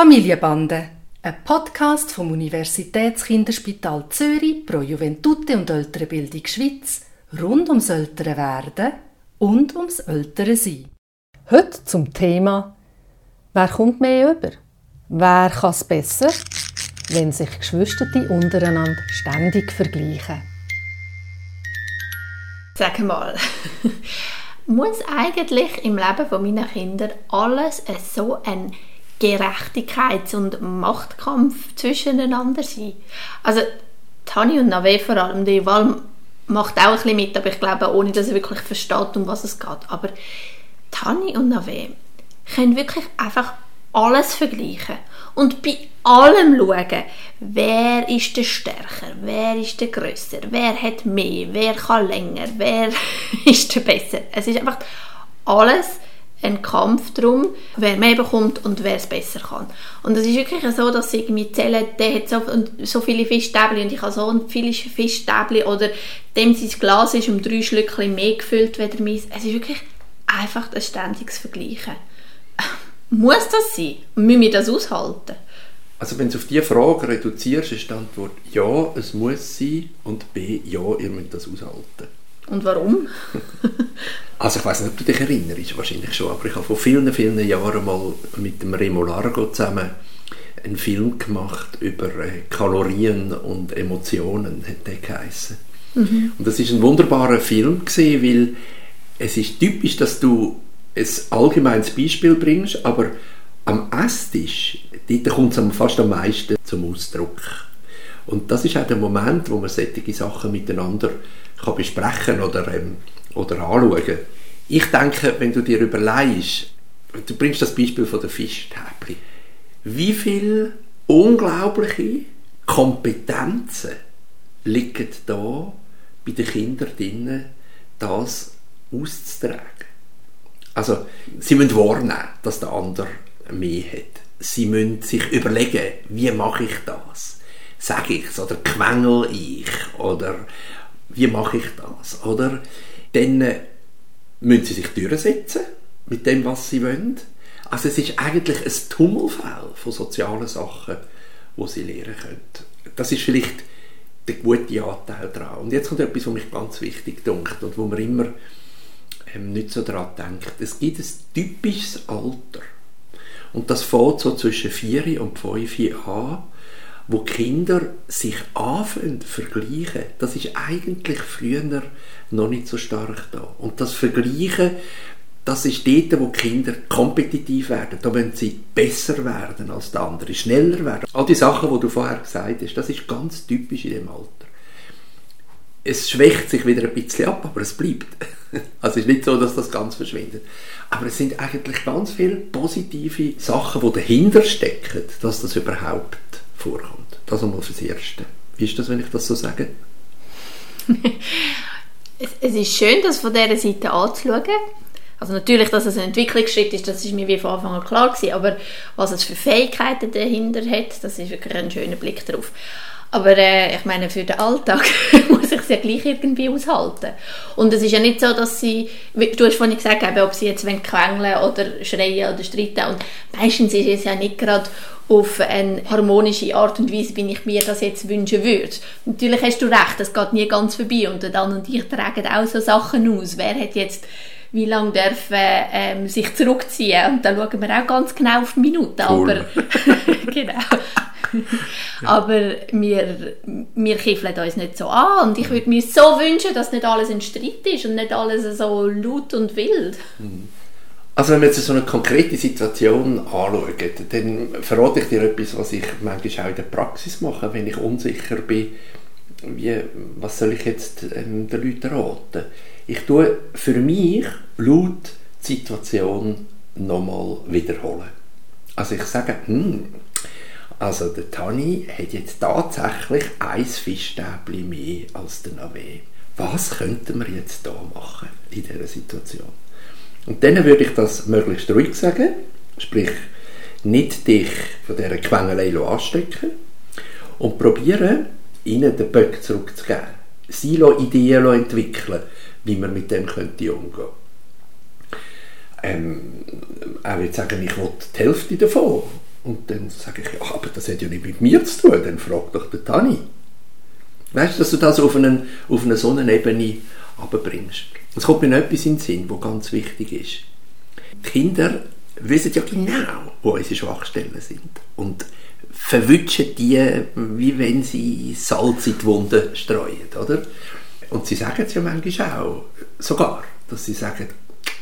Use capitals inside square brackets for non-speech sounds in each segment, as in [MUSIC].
Familienbande, ein Podcast vom Universitätskinderspital Zürich pro Juventute und Ältere Bildung Schweiz rund ums ältere Werden und ums ältere Sein. Heute zum Thema Wer kommt mehr über? Wer kann es besser, wenn sich Geschwister untereinander ständig vergleichen? Sag mal, [LAUGHS] muss eigentlich im Leben von meiner Kinder alles so ein Gerechtigkeits- und Machtkampf zwischeneinander sein. Also Tani und Nave vor allem, die Wahl macht auch ein bisschen mit, aber ich glaube, ohne dass er wirklich versteht, um was es geht. Aber Tani und Nave können wirklich einfach alles vergleichen und bei allem schauen, wer ist der stärker, wer ist der grösser, wer hat mehr, wer kann länger, wer [LAUGHS] ist der besser. Es ist einfach alles ein Kampf darum, wer mehr bekommt und wer es besser kann. Und es ist wirklich so, dass sie irgendwie zählen, der hat so, so viele Fischstäbchen und ich habe so viele Fischstäbchen oder dem sein Glas ist um drei Schlückchen mehr gefüllt als meins. Es ist wirklich einfach ein ständiges Vergleichen. [LAUGHS] Muss das sein? Müssen wir das aushalten? Also wenn du auf diese Frage reduzierst, ist die Antwort ja, es muss sein und b, ja, ihr müsst das aushalten. Und warum? [LAUGHS] also ich weiß nicht, ob du dich erinnerst, wahrscheinlich schon, aber ich habe vor vielen, vielen Jahren mal mit dem Remo Largo zusammen einen Film gemacht über äh, Kalorien und Emotionen, hat der geheißen. Mhm. Und das ist ein wunderbarer Film gewesen, weil es ist typisch, dass du ein allgemeines Beispiel bringst, aber am Esstisch, dort kommt es fast am meisten zum Ausdruck. Und das ist auch der Moment, wo man solche Sachen miteinander kann besprechen oder, ähm, oder anschauen. Ich denke, wenn du dir überlegst, du bringst das Beispiel von der Fischtäbli, wie viele unglaubliche Kompetenzen liegen da bei den Kindern drin, das auszutragen. Also, sie müssen wahrnehmen, dass der andere mehr hat. Sie müssen sich überlegen, wie mache ich das? Sage ich oder quengel ich? Oder wie mache ich das? Oder dann äh, müssen sie sich durchsetzen mit dem, was sie wollen. Also es ist eigentlich ein Tummelfeld von sozialen Sachen, wo sie lernen können. Das ist vielleicht der gute Anteil daran. Und jetzt kommt etwas, was mich ganz wichtig dunkt und wo man immer ähm, nicht so daran denkt. Es gibt ein typisches Alter. Und das fängt so zwischen 4 und 5 an, wo Kinder sich anfangen vergleichen. Das ist eigentlich früher noch nicht so stark da. Und das Vergleichen, das ist dort, wo Kinder kompetitiv werden. Da wollen sie besser werden als die anderen, schneller werden. All die Sachen, die du vorher gesagt hast, das ist ganz typisch in dem Alter. Es schwächt sich wieder ein bisschen ab, aber es bleibt. [LAUGHS] Also es ist nicht so, dass das ganz verschwindet. Aber es sind eigentlich ganz viele positive Sachen, die dahinter stecken, dass das überhaupt vorkommt. Das einmal fürs Erste. Wie ist das, wenn ich das so sage? [LAUGHS] es, ist schön, das von dieser Seite anzuschauen. Also natürlich, dass es ein Entwicklungsschritt ist, das ist mir wie von Anfang an klar gewesen, aber was es für Fähigkeiten dahinter hat, das ist wirklich ein schöner Blick drauf. Aber äh, ich meine, für den Alltag [LAUGHS] muss ich es ja gleich irgendwie aushalten. Und es ist ja nicht so, dass sie, du hast vorhin gesagt, eben, ob sie jetzt quengeln oder schreien oder streiten. Und meistens ist es ja nicht gerade auf eine harmonische Art und Weise, wie ich mir das jetzt wünschen würde. Natürlich hast du recht, das geht nie ganz vorbei. Und dann und ich tragen auch so Sachen aus. Wer hat jetzt wie lange dürfen ähm, sich zurückziehen und da schauen wir auch ganz genau auf die Minuten. Cool. Aber [LAUGHS] genau. Aber wir, wir kiffeln uns nicht so an. Und ich würde mir so wünschen, dass nicht alles ein Streit ist und nicht alles so laut und wild. Mhm. Also wenn wir jetzt so eine konkrete Situation anschauen, dann verrate ich dir etwas, was ich manchmal auch in der Praxis mache, wenn ich unsicher bin, wie, was soll ich jetzt ähm, den Leuten raten. Ich tue für mich laut die Situation nochmal wiederholen. Also ich sage, hm, also der Tani hat jetzt tatsächlich ein Fischstäbchen mehr als der Nave. Was könnten wir jetzt da machen in dieser Situation? Und dann würde ich das möglichst ruhig sagen, sprich nicht dich von dieser Quengelei anstecken und probieren, ihnen den Böck zurückzugeben. Sie Ideen entwickeln, wie man mit dem könnte umgehen ähm, Er würde sagen, ich will die Hälfte davon. Und dann sage ich, ja, aber das hat ja nicht mit mir zu tun, dann frag doch den Tani. Weißt du, dass du das auf, einen, auf eine so eine Ebene abbringst. Es kommt mir noch etwas in den Sinn, was ganz wichtig ist. Die Kinder wissen ja genau, wo unsere Schwachstellen sind. Und verwutschen die, wie wenn sie Salz in die Wunde streuen, oder? Und sie sagen es ja manchmal auch, sogar, dass sie sagen,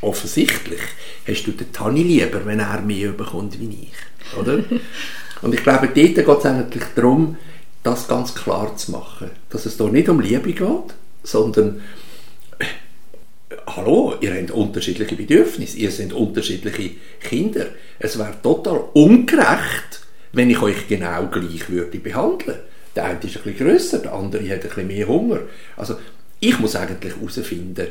offensichtlich hast du den Tani lieber, wenn er mehr bekommt wie ich, oder? [LAUGHS] Und ich glaube, dort geht es eigentlich darum, das ganz klar zu machen, dass es hier nicht um Liebe geht, sondern hallo, ihr habt unterschiedliche Bedürfnisse, ihr seid unterschiedliche Kinder. Es wäre total ungerecht, wenn ich euch genau gleich würde behandeln. Der eine ist ein bisschen grösser, der andere hat ein bisschen mehr Hunger. Also ich muss eigentlich herausfinden,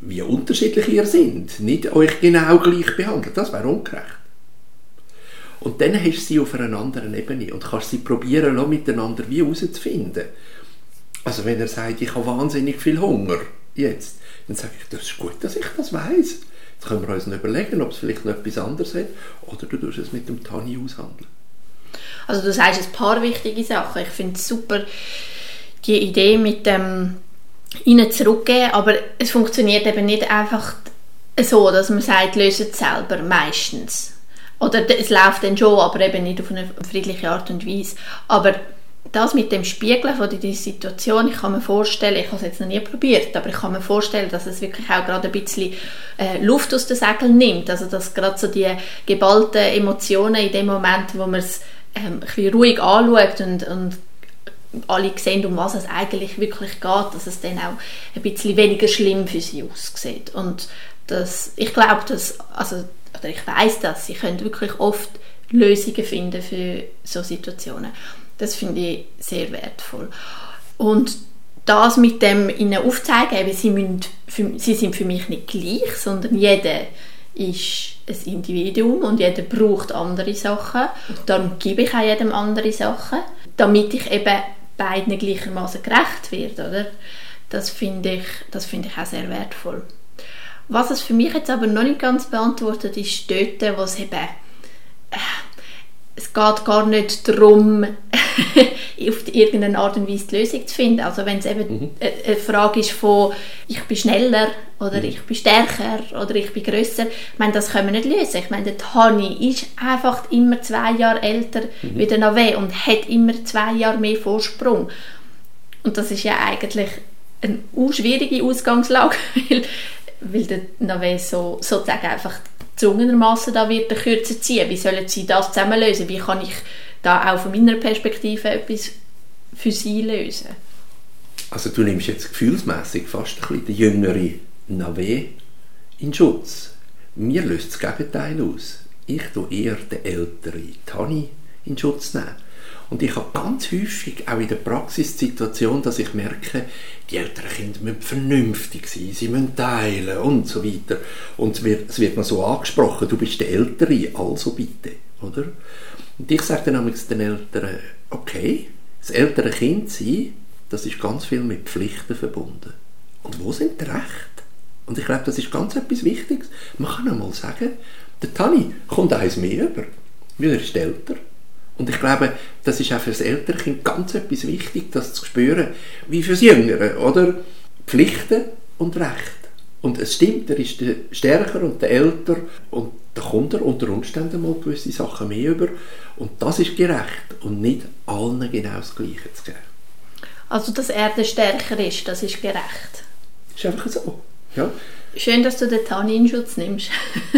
wie unterschiedlich ihr seid. Nicht euch genau gleich behandeln. Das wäre ungerecht. Und dann hast du sie auf einer anderen Ebene und kannst sie probieren, miteinander wie herauszufinden. Also wenn er sagt, ich habe wahnsinnig viel Hunger, jetzt, dann sage ich, das ist gut, dass ich das weiß. Jetzt können wir uns noch überlegen, ob es vielleicht noch etwas anderes hat oder du tust es mit dem Tani aushandeln. Also du sagst ein paar wichtige Sachen. Ich finde es super, die Idee mit dem ihnen zurückgeben, aber es funktioniert eben nicht einfach so, dass man sagt, löse es selber, meistens. Oder es läuft dann schon, aber eben nicht auf eine friedliche Art und Weise. Aber das mit dem Spiegeln von dieser Situation, ich kann mir vorstellen, ich habe es jetzt noch nie probiert, aber ich kann mir vorstellen, dass es wirklich auch gerade ein bisschen äh, Luft aus den Segeln nimmt. Also dass gerade so die geballten Emotionen in dem Moment, wo man es ähm, ein bisschen ruhig anschaut und, und alle sehen, um was es eigentlich wirklich geht, dass es dann auch ein bisschen weniger schlimm für sie aussieht. Und das, ich glaube, dass, also, oder ich weiß dass sie können wirklich oft Lösungen finden für so Situationen. Das finde ich sehr wertvoll. Und das mit dem ihnen aufzeigen, eben, sie, müssen für, sie sind für mich nicht gleich, sondern jeder ist ein Individuum und jeder braucht andere Sachen. Darum gebe ich auch jedem andere Sachen, damit ich eben beiden gleichermaßen gerecht werde. Oder? Das finde ich, das finde ich auch sehr wertvoll. Was es für mich jetzt aber noch nicht ganz beantwortet ist, dort, wo es eben äh, es geht gar nicht darum, [LAUGHS] auf irgendeine Art und Weise die Lösung zu finden. Also wenn es eben mhm. eine Frage ist von ich bin schneller oder mhm. ich bin stärker oder ich bin grösser, ich meine, das können wir nicht lösen. Ich meine, der Tani ist einfach immer zwei Jahre älter mhm. wie der Nave und hat immer zwei Jahre mehr Vorsprung. Und das ist ja eigentlich eine schwierige Ausgangslage, [LAUGHS] weil, weil der Nave so, sozusagen einfach gezwungenermaßen da wird der Kürze ziehen. Wie sollen sie das zusammen lösen? Wie kann ich da auch von meiner Perspektive etwas für sie lösen? Also du nimmst jetzt gefühlsmäßig fast ein bisschen den jüngeren Nave in Schutz. Mir löst das Gegenteil aus. Ich tue eher den älteren Tani in Schutz nehmen. Und ich habe ganz häufig auch in der Praxis die Situation, dass ich merke, die älteren Kinder müssen vernünftig sein, sie müssen teilen und so weiter. Und es wird, es wird mir so angesprochen, du bist der Ältere, also bitte. Oder? Und ich sage dann den Eltern, okay, das ältere Kind sein, das ist ganz viel mit Pflichten verbunden. Und wo sind die Rechte? Und ich glaube, das ist ganz etwas Wichtiges. Man kann einmal sagen, der Tani kommt eins mehr über, weil er ist älter. Und ich glaube, das ist auch für das ältere Kind ganz etwas wichtig, das zu spüren, wie für das Jüngere, oder? Pflichten und Recht. Und es stimmt, er ist der stärker und der älter und da kommt er unter Umständen mal gewisse Sachen mehr über und das ist gerecht und nicht allen genau das Gleiche zu geben. Also, dass er der Stärker ist, das ist gerecht? Ist einfach so, ja. Schön, dass du den Tani in Schutz nimmst.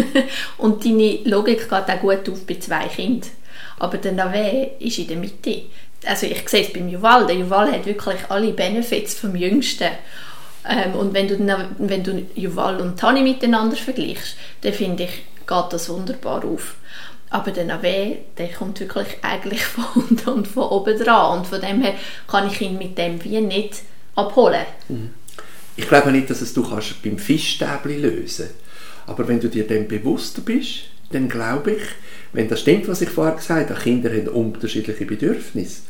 [LAUGHS] und deine Logik geht auch gut auf bei zwei Kindern. Aber der Nave ist in der Mitte. Also ich sehe es beim Juval. Der Juval hat wirklich alle Benefits vom Jüngsten. Ähm, und wenn du, wenn du Juval und Tani miteinander vergleichst, dann finde ich, geht das wunderbar auf. Aber der Nave, der kommt wirklich eigentlich [LAUGHS] von unten und von oben dran. Und von dem her kann ich ihn mit dem wie nicht abholen. Ich glaube nicht, dass es du kannst beim Fischstäbli lösen Aber wenn du dir dem bewusst bist, dann glaube ich, wenn das stimmt, was ich vorher gesagt habe, Kinder haben unterschiedliche Bedürfnisse,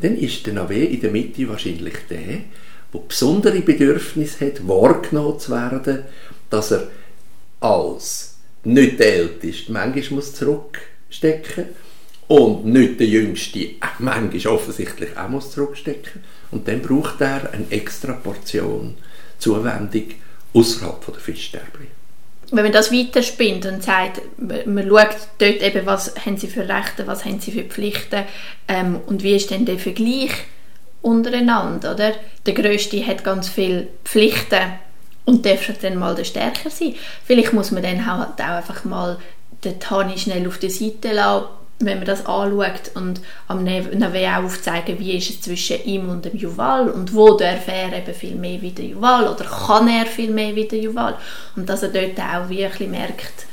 dann ist der Nave in der Mitte wahrscheinlich der, der besondere Bedürfnisse hat, wahrgenommen zu werden, dass er als nicht der Älteste. Manchmal muss zurückstecken. Und nicht der Jüngste. Manchmal offensichtlich auch muss zurückstecken. Und dann braucht er eine extra Portion Zuwendung außerhalb der Fischsterbli. Wenn man das weiterspinnt und sagt, man schaut dort eben, was haben sie für Rechte, was haben sie für Pflichten ähm, und wie ist denn der Vergleich untereinander, oder? Der Größte hat ganz viele Pflichten und darf dann mal der Stärker sein. Vielleicht muss man dann halt auch einfach mal den Tani schnell auf der Seite lassen, wenn man das anschaut und am Neve auch aufzeigen, wie ist es zwischen ihm und dem Juval und wo darf er eben viel mehr wie der Juval oder kann er viel mehr wie der Juval und dass er dort auch wirklich merkt,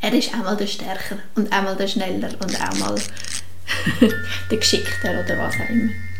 er ist einmal der Stärker und einmal der Schneller und auch mal [LAUGHS] der Geschickter oder was auch immer.